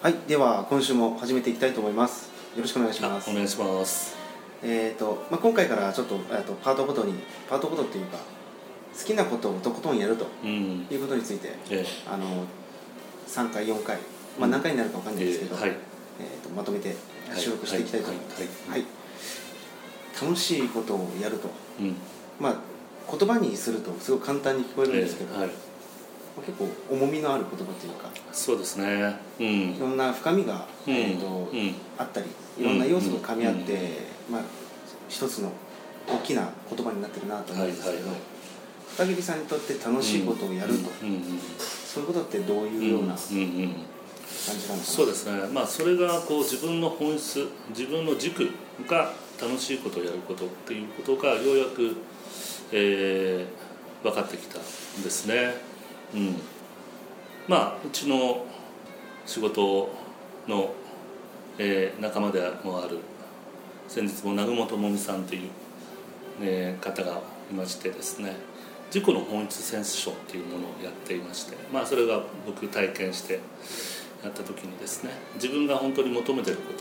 はい、では今週も始めていきたいと思います。よろしくお願いしますお。願いしますえっ、と、まあ、今回からちょっと、えっと、パートごとに、パートごとっていうか。好きなことをとことんやるとうんいうことについて、えあの。3回、4回、まあ、何回になるかわかんないですけど。えはいえっと、まとめて収録していきたいと思います。ははいい。楽しいことをやると、うんまあ。言葉にすると、すごく簡単に聞こえるんですけど、えはい結構重みのある言葉というか。そうですね。うん。いろんな深みが、うん。えーとうん。あったりいろんな要素が噛み合って、うん。まあ、一つの大きな言葉になってるなと思うんですけど、はいはいはい。片桐さんにとって楽しいことをやると、うん。うん。そういうことってどういうような感うん。うん。うん。じなのかな、そうですね。まあそれがこう自分の本質自分の軸が楽しいことをやることっていうことがようやく、えー分かってきたんですねうん。まあうちの仕事の、えー仲間でもある先日も南雲智美さんという、ね、方がいましてですね自己の本質センスションっていうものをやっていましてまあそれが僕体験してやった時にですね自分が本当に求めてるこ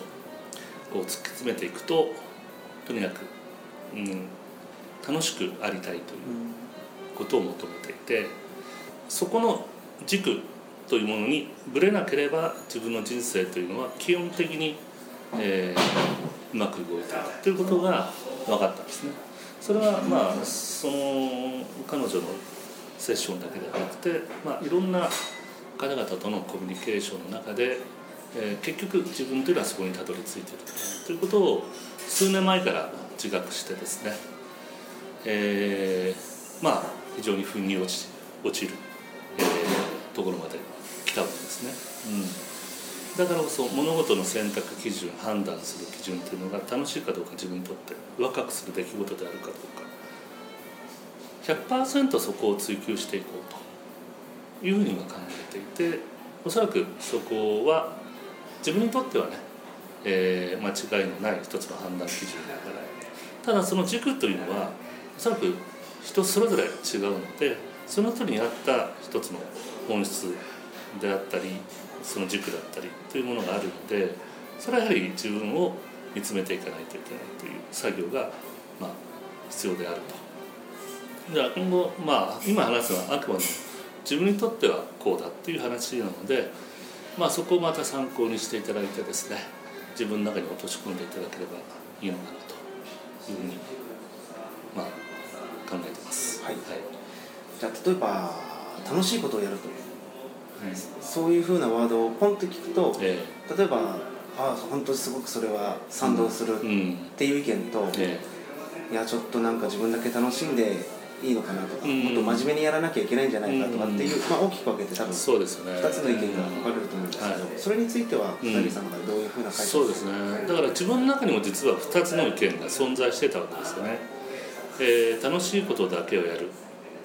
とを突き詰めていくととにかく、うん、楽しくありたいということを求めていてそこの軸というものにぶれなければ自分の人生というのは基本的に、えーうまく動いていくということが分かったんですね。それはまあその彼女のセッションだけではなくて、まあ、いろんな方々とのコミュニケーションの中で、えー結局自分というのはそこにたどり着いているということを数年前から自覚してですね、えーまあ非常に腑に落ち落ちる、ところまで来たわけですね、うん、だからこそ物事の選択基準判断する基準というのが楽しいかどうか自分にとってワクワクする出来事であるかどうか。100%そこを追求していこうというふうに今考えていておそらくそこは自分にとってはね、えー間違いのない一つの判断基準だから。ただその軸というのはおそらく人それぞれ違うのでその人に合った一つの本質であったりその軸だったりというものがあるのでそれはやはり自分を見つめていかないといけないという作業が、まあ、必要であると。じゃあ今後、まあ、今話すのはあくまで自分にとってはこうだっていう話なので、まあ、そこをまた参考にしていただいてですね自分の中に落とし込んでいただければいいのかなというふうに、まあ、考えてます。はいはいじゃあ例えば楽しいことをやるとう。んそういうふうなワードをポンと聞くとえ例えばああ本当にすごくそれは賛同するっていう意見と、えいやちょっとなんか自分だけ楽しんでいいのかなとか、うん。もっと真面目にやらなきゃいけないんじゃないかとかっていう、うん。まあ、大きく分けて多え分そうですね。2つの意見が分かれると思うんですけど、はい。それについてはうん片桐さんがどういうふうな解釈そうですね。だから自分の中にも実は2つの意見が存在してたわけですよね、えー楽しいことだけをやる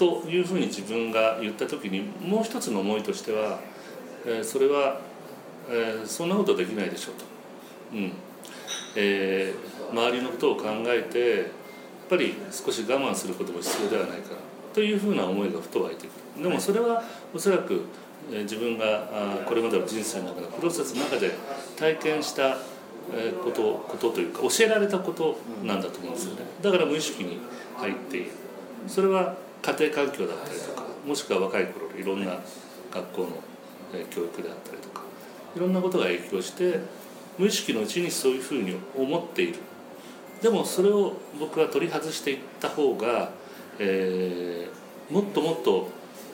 というふうに自分が言った時にもう一つの思いとしては、えーそれは、えーそんなことできないでしょうと、うん。えー周りのことを考えてやっぱり少し我慢することも必要ではないかな。というふうな思いがふと湧いてくる。でもそれはおそらくえー自分があーこれまでの人生の中のプロセスの中で体験したえーことことというか教えられたことなんだと思うんですよね。だから無意識に入っている。それは家庭環境だったりとかもしくは若い頃のいろんな学校の教育であったりとかいろんなことが影響して無意識のうちにそういうふうに思っているでもそれを僕は取り外していった方が、えーもっともっと、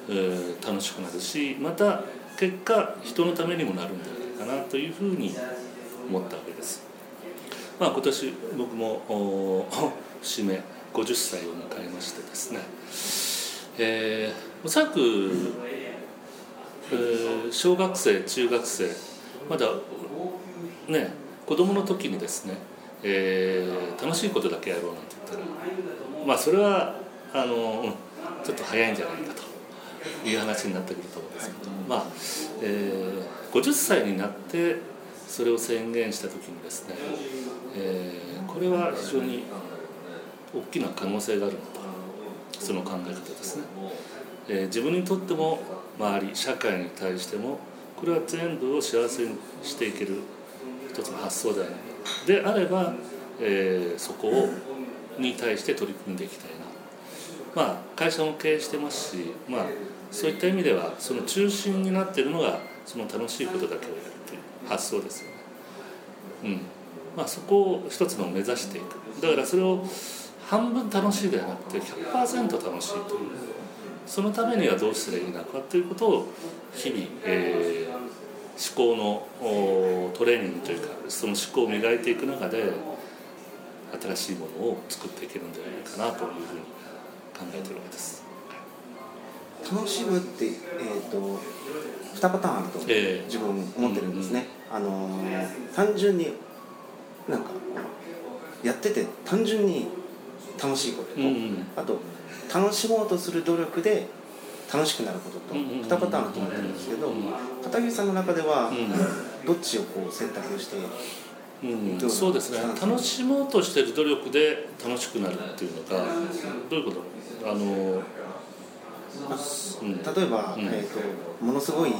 えー楽しくなるしまた結果人のためにもなるんじゃないかなというふうに思ったわけです。まあ、今年僕も節目50歳を迎えましてですね、えーおそらく、えー小学生中学生まだね子供の時にですね、えー楽しいことだけやろうなんて言ったらまあそれはあのうんちょっと早いんじゃないかという話になってくると思うんですけど、まあ、えー50歳になってそれを宣言した時にですね、えーこれは非常に大きな可能性があるなとその考え方ですね、えー自分にとっても周り社会に対してもこれは全部を幸せにしていける一つの発想ではないであれば、えーそこをに対して取り組んでいきたいな。まあ会社も経営してますしまあそういった意味ではその中心になっているのがその楽しいことだけをやるっていう発想ですよね。うん。まあそこを一つの目指していく。だからそれを半分楽しいではなくて100%楽しいという。そのためにはどうしたらいいのかということを日々、えー思考のおトレーニングというかその思考を磨いていく中で新しいものを作っていけるんじゃないかなというふうに考えているわけです。楽しむって、えー、と2パターンあるとええ。自分思ってるんですね、あのー単純になんかやってて単純に楽しいことと、うんうん。あと楽しもうとする努力で楽しくなることとうんうんうん2パターンあると思ってるんですけどうん片桐さんの中ではうどっちをこう選択してうそうですね。楽しもうとしてる努力で楽しくなるっていうのがどういうこと？あの、うん。例えば、うん。えー、とものすごい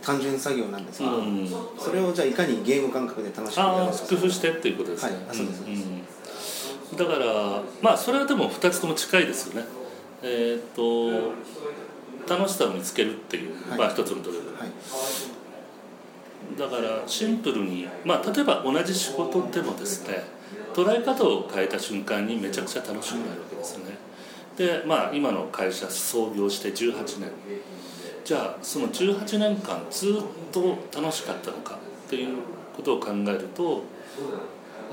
単純作業なんですけど、うん。それをじゃあいかにゲーム感覚で楽しくやるか工夫してっていうことですね、はい。あそうです。うんだからまあそれはでも2つとも近いですよね。えっ、と楽しさを見つけるっていう、はい。まあ一つの努力。はい。だからシンプルにまあ例えば同じ仕事でもですね捉え方を変えた瞬間にめちゃくちゃ楽しくなるわけですよね。でまあ今の会社創業して18年。じゃあその18年間ずっと楽しかったのかっていうことを考えると、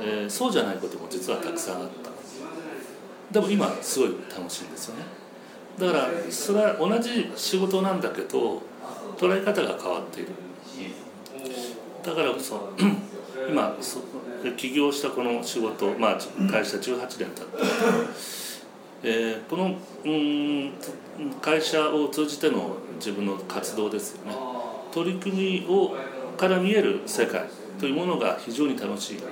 えーそうじゃないことも実はたくさんあった。でも今すごい楽しいんですよね。だからそれは同じ仕事なんだけど捉え方が変わっている。だからこそ 今起業したこの仕事、まあ、会社18年経って、えーこのうん会社を通じての自分の活動ですよね。取り組みをから見える世界というものが非常に楽しいなと。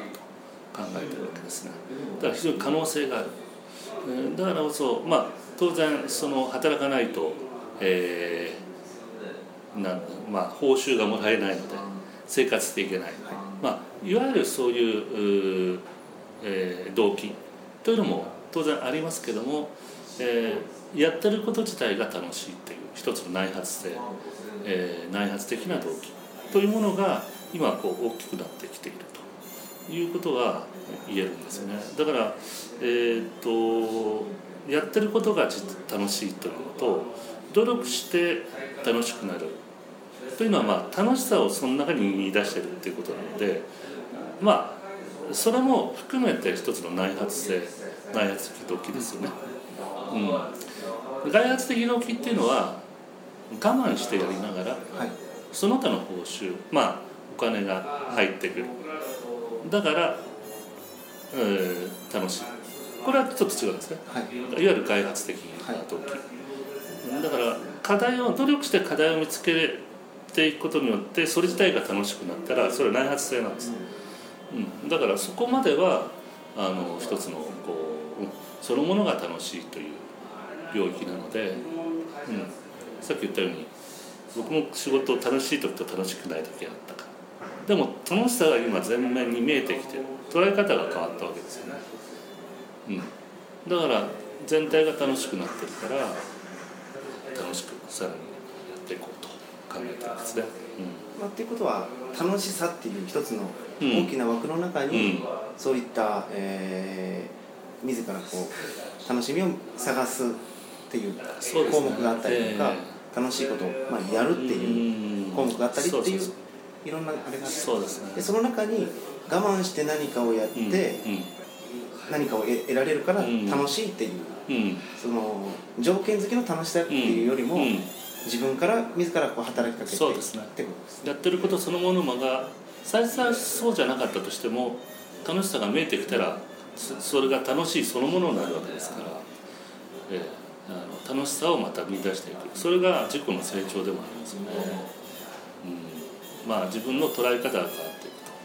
考えてるわけですね。だから非常に可能性がある、えーだからこそまあ当然その働かないと、えーなまあ、報酬がもらえないので生活していけない、まあ、いわゆるそういうう、えー動機というのも当然ありますけども、えーやってること自体が楽しいっていう一つの内発性、えー内発的な動機というものが今こう大きくなってきていると。いうことは言えるんですよね。だからえーっとやってることが実楽しいというのと努力して楽しくなる。というのはまあ楽しさをその中に見出してるっていうことなのでまあそれも含めて一つの内発性内発的動機ですよね。うん、外発的動機っていうのは我慢してやりながらはい。その他の報酬まあお金が入ってくるだから、えー楽しい。これはちょっと違うんですね。はい。いわゆる開発的な動機、だから課題を努力して課題を見つけていくことによってそれ自体が楽しくなったらそれは内発性なんです、うん、だからそこまではあの一つのこううんそのものが楽しいという領域なので、うん、さっき言ったように僕も仕事楽しい時と楽しくない時があったからでも楽しさが今全面に見えてきて捉え方が変わったわけですよね、うん、だから全体が楽しくなってるから楽しくさらにやっていこうと考えてるんですね、まあ、っていうことは楽しさっていう一つのうん。大きな枠の中に、うん。そういった、えー自らこう楽しみを探すっていう項目があったりとか、え楽しいことを、まあ、やるっていううん。項目があったりっていういろんなあれがあそうですね。でその中に我慢して何かをやって、うん何かを得得られるからうん。楽しいっていう、うん。うんその条件付きの楽しさっていうよりも、うん。自分から自らこう働きかけてそうですね。ってことですやってることそのものが最初はそうじゃなかったとしても楽しさが見えてきたらそそれが楽しいそのものになるわけですから、ええあの楽しさをまた見出していく。それが自己の成長でもありますよね、うん、まあ自分の捉え方が変わっていくと、わ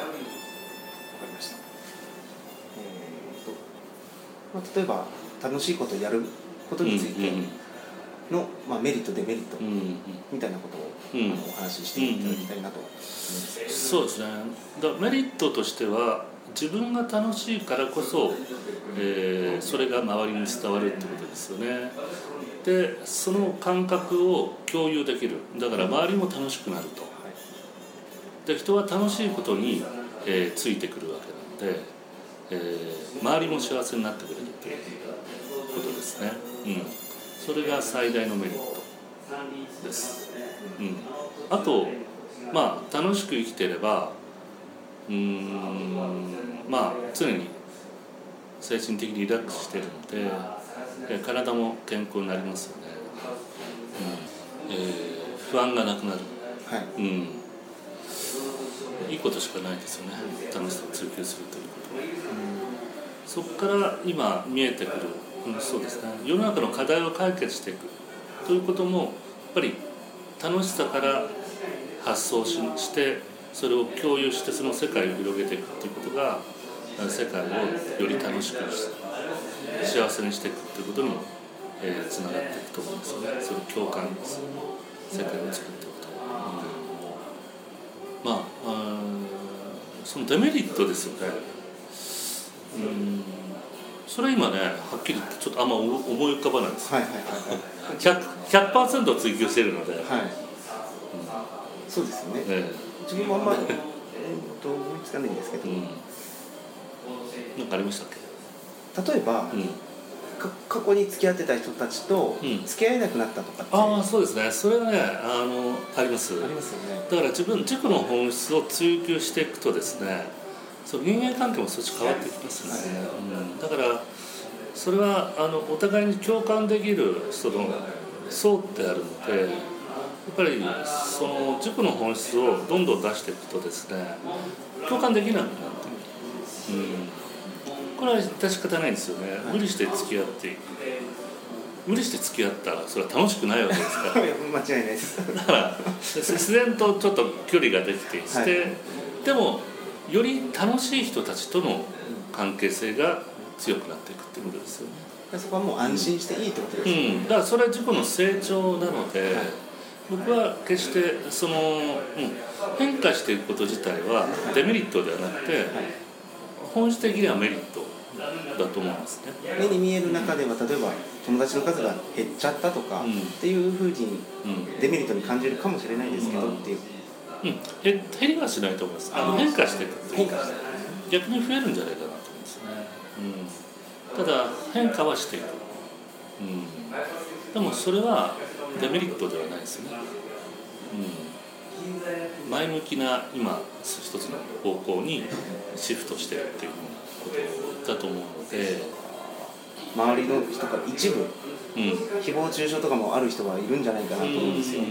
かりました、えーとまあ、例えば楽しいことをやることについて、うんうんの、まあ、メリットデメリットうんうん。みたいなことを、うんあのお話ししていただきたいなと思います、そうですね。だメリットとしては自分が楽しいからこそ、えーそれが周りに伝わるってことですよねでその感覚を共有できる。だから周りも楽しくなると。で人は楽しいことに、えーついてくるわけなので、えー周りも幸せになってくれるということですね、うん、それが最大のメリットです、うん、あとまあ楽しく生きてればうーんまあ常に精神的にリラックスしてるのでえ体も健康になりますよね、うん。えー不安がなくなる。はい。うん。いいことしかないですよね。楽しさを追求するということは。そこから今見えてくる、うん、そうですね。世の中の課題を解決していく。ということもやっぱり楽しさから発想ししてそれを共有してその世界を広げていくということが世界をより楽しくし幸せにしていくということにもえーつながっていくと思うんですよね。それ共感です世界を作っていくと、うん。まあそのデメリットですよね。うん。それ今ねはっきり言ってちょっとあんま思い浮かばないですはいはい 100%, 100%追求してるので、はい。はいはいそうですよね。え自分もあんまり、えー、と思いつかないんですけど、えうん。なんかありましたっけ？例えば、うん。か過去に付き合ってた人たちとうん。付き合えなくなったとかって、ああそうですね。それはねあのあります。ありますよね。だから自分自己の本質を追求していくとですねそう人間関係も少し変わってきますね、うん、だからそれはあのお互いに共感できるその層ってあるのでやっぱりその自己の本質をどんどん出していくとですね共感できなくなってくる、うん、これは致し方ないんですよね。無理して付き合って無理して付き合ったらそれは楽しくないわけですから。間違いないです。だから自然とちょっと距離ができてきて、はい。でもより楽しい人たちとの関係性が強くなっていくっていうことですよね、そこはもう安心していいってことですよね、うん、だからそれは自己の成長なので、はい。僕は決してその、うん、変化していくこと自体はデメリットではなくて本質的にはメリットだと思うんですね。目に見える中では例えば友達の数が減っちゃったとか、うん。っていうふうにうん。デメリットに感じるかもしれないですけど、うん。っていう。うん、減減りはしないと思います。あの変化していく変化して逆に増えるんじゃないかなと思うんですね、うん、ただ変化はしていく、うん、でもそれはデメリットではないですね、うん、前向きな今一つの方向にシフトしてるっていうようなことだと思うので、周りの人から一部うん、誹謗中傷とかもある人がいるんじゃないかなと思うんですよ、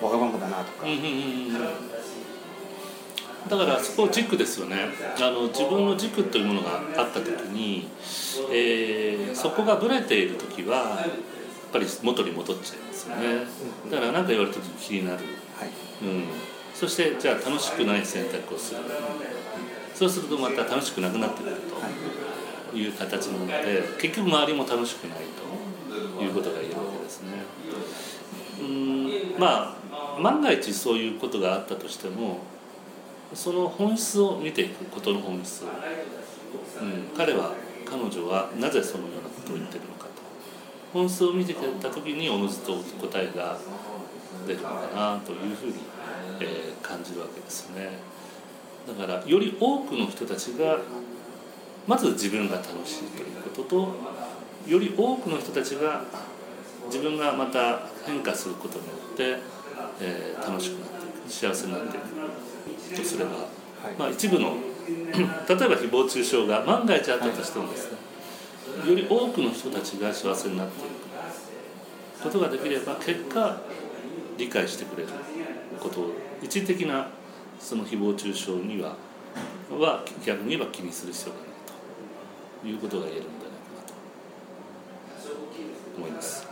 わがままだなとか、だからそこ軸ですよね。あの自分の軸というものがあった時に、えーそこがぶれている時はやっぱり元に戻っちゃいますよね。だから何か言われた時気になる、はい。うん、そしてじゃあ楽しくない選択をするそうするとまた楽しくなくなってくるという形なので結局周りも楽しくないということが言えるわけですね。うんまあ万が一そういうことがあったとしてもその本質を見ていくことの本質、うん、彼は彼女はなぜそのようなことを言ってるのかと。本質を見てきた時におのずと答えが出るのかなというふうに、えー感じるわけですね。だからより多くの人たちがまず自分が楽しいということとより多くの人たちが自分がまた変化することによって、えー楽しくなっていく幸せになっていくとすれば、まあ、一部の 例えば誹謗中傷が万が一あったとしてもですねより多くの人たちが幸せになっていくことができれば結果理解してくれることを一時的なその誹謗中傷にはは逆に言えば気にする必要がないということが言えるんじゃないかなと思います。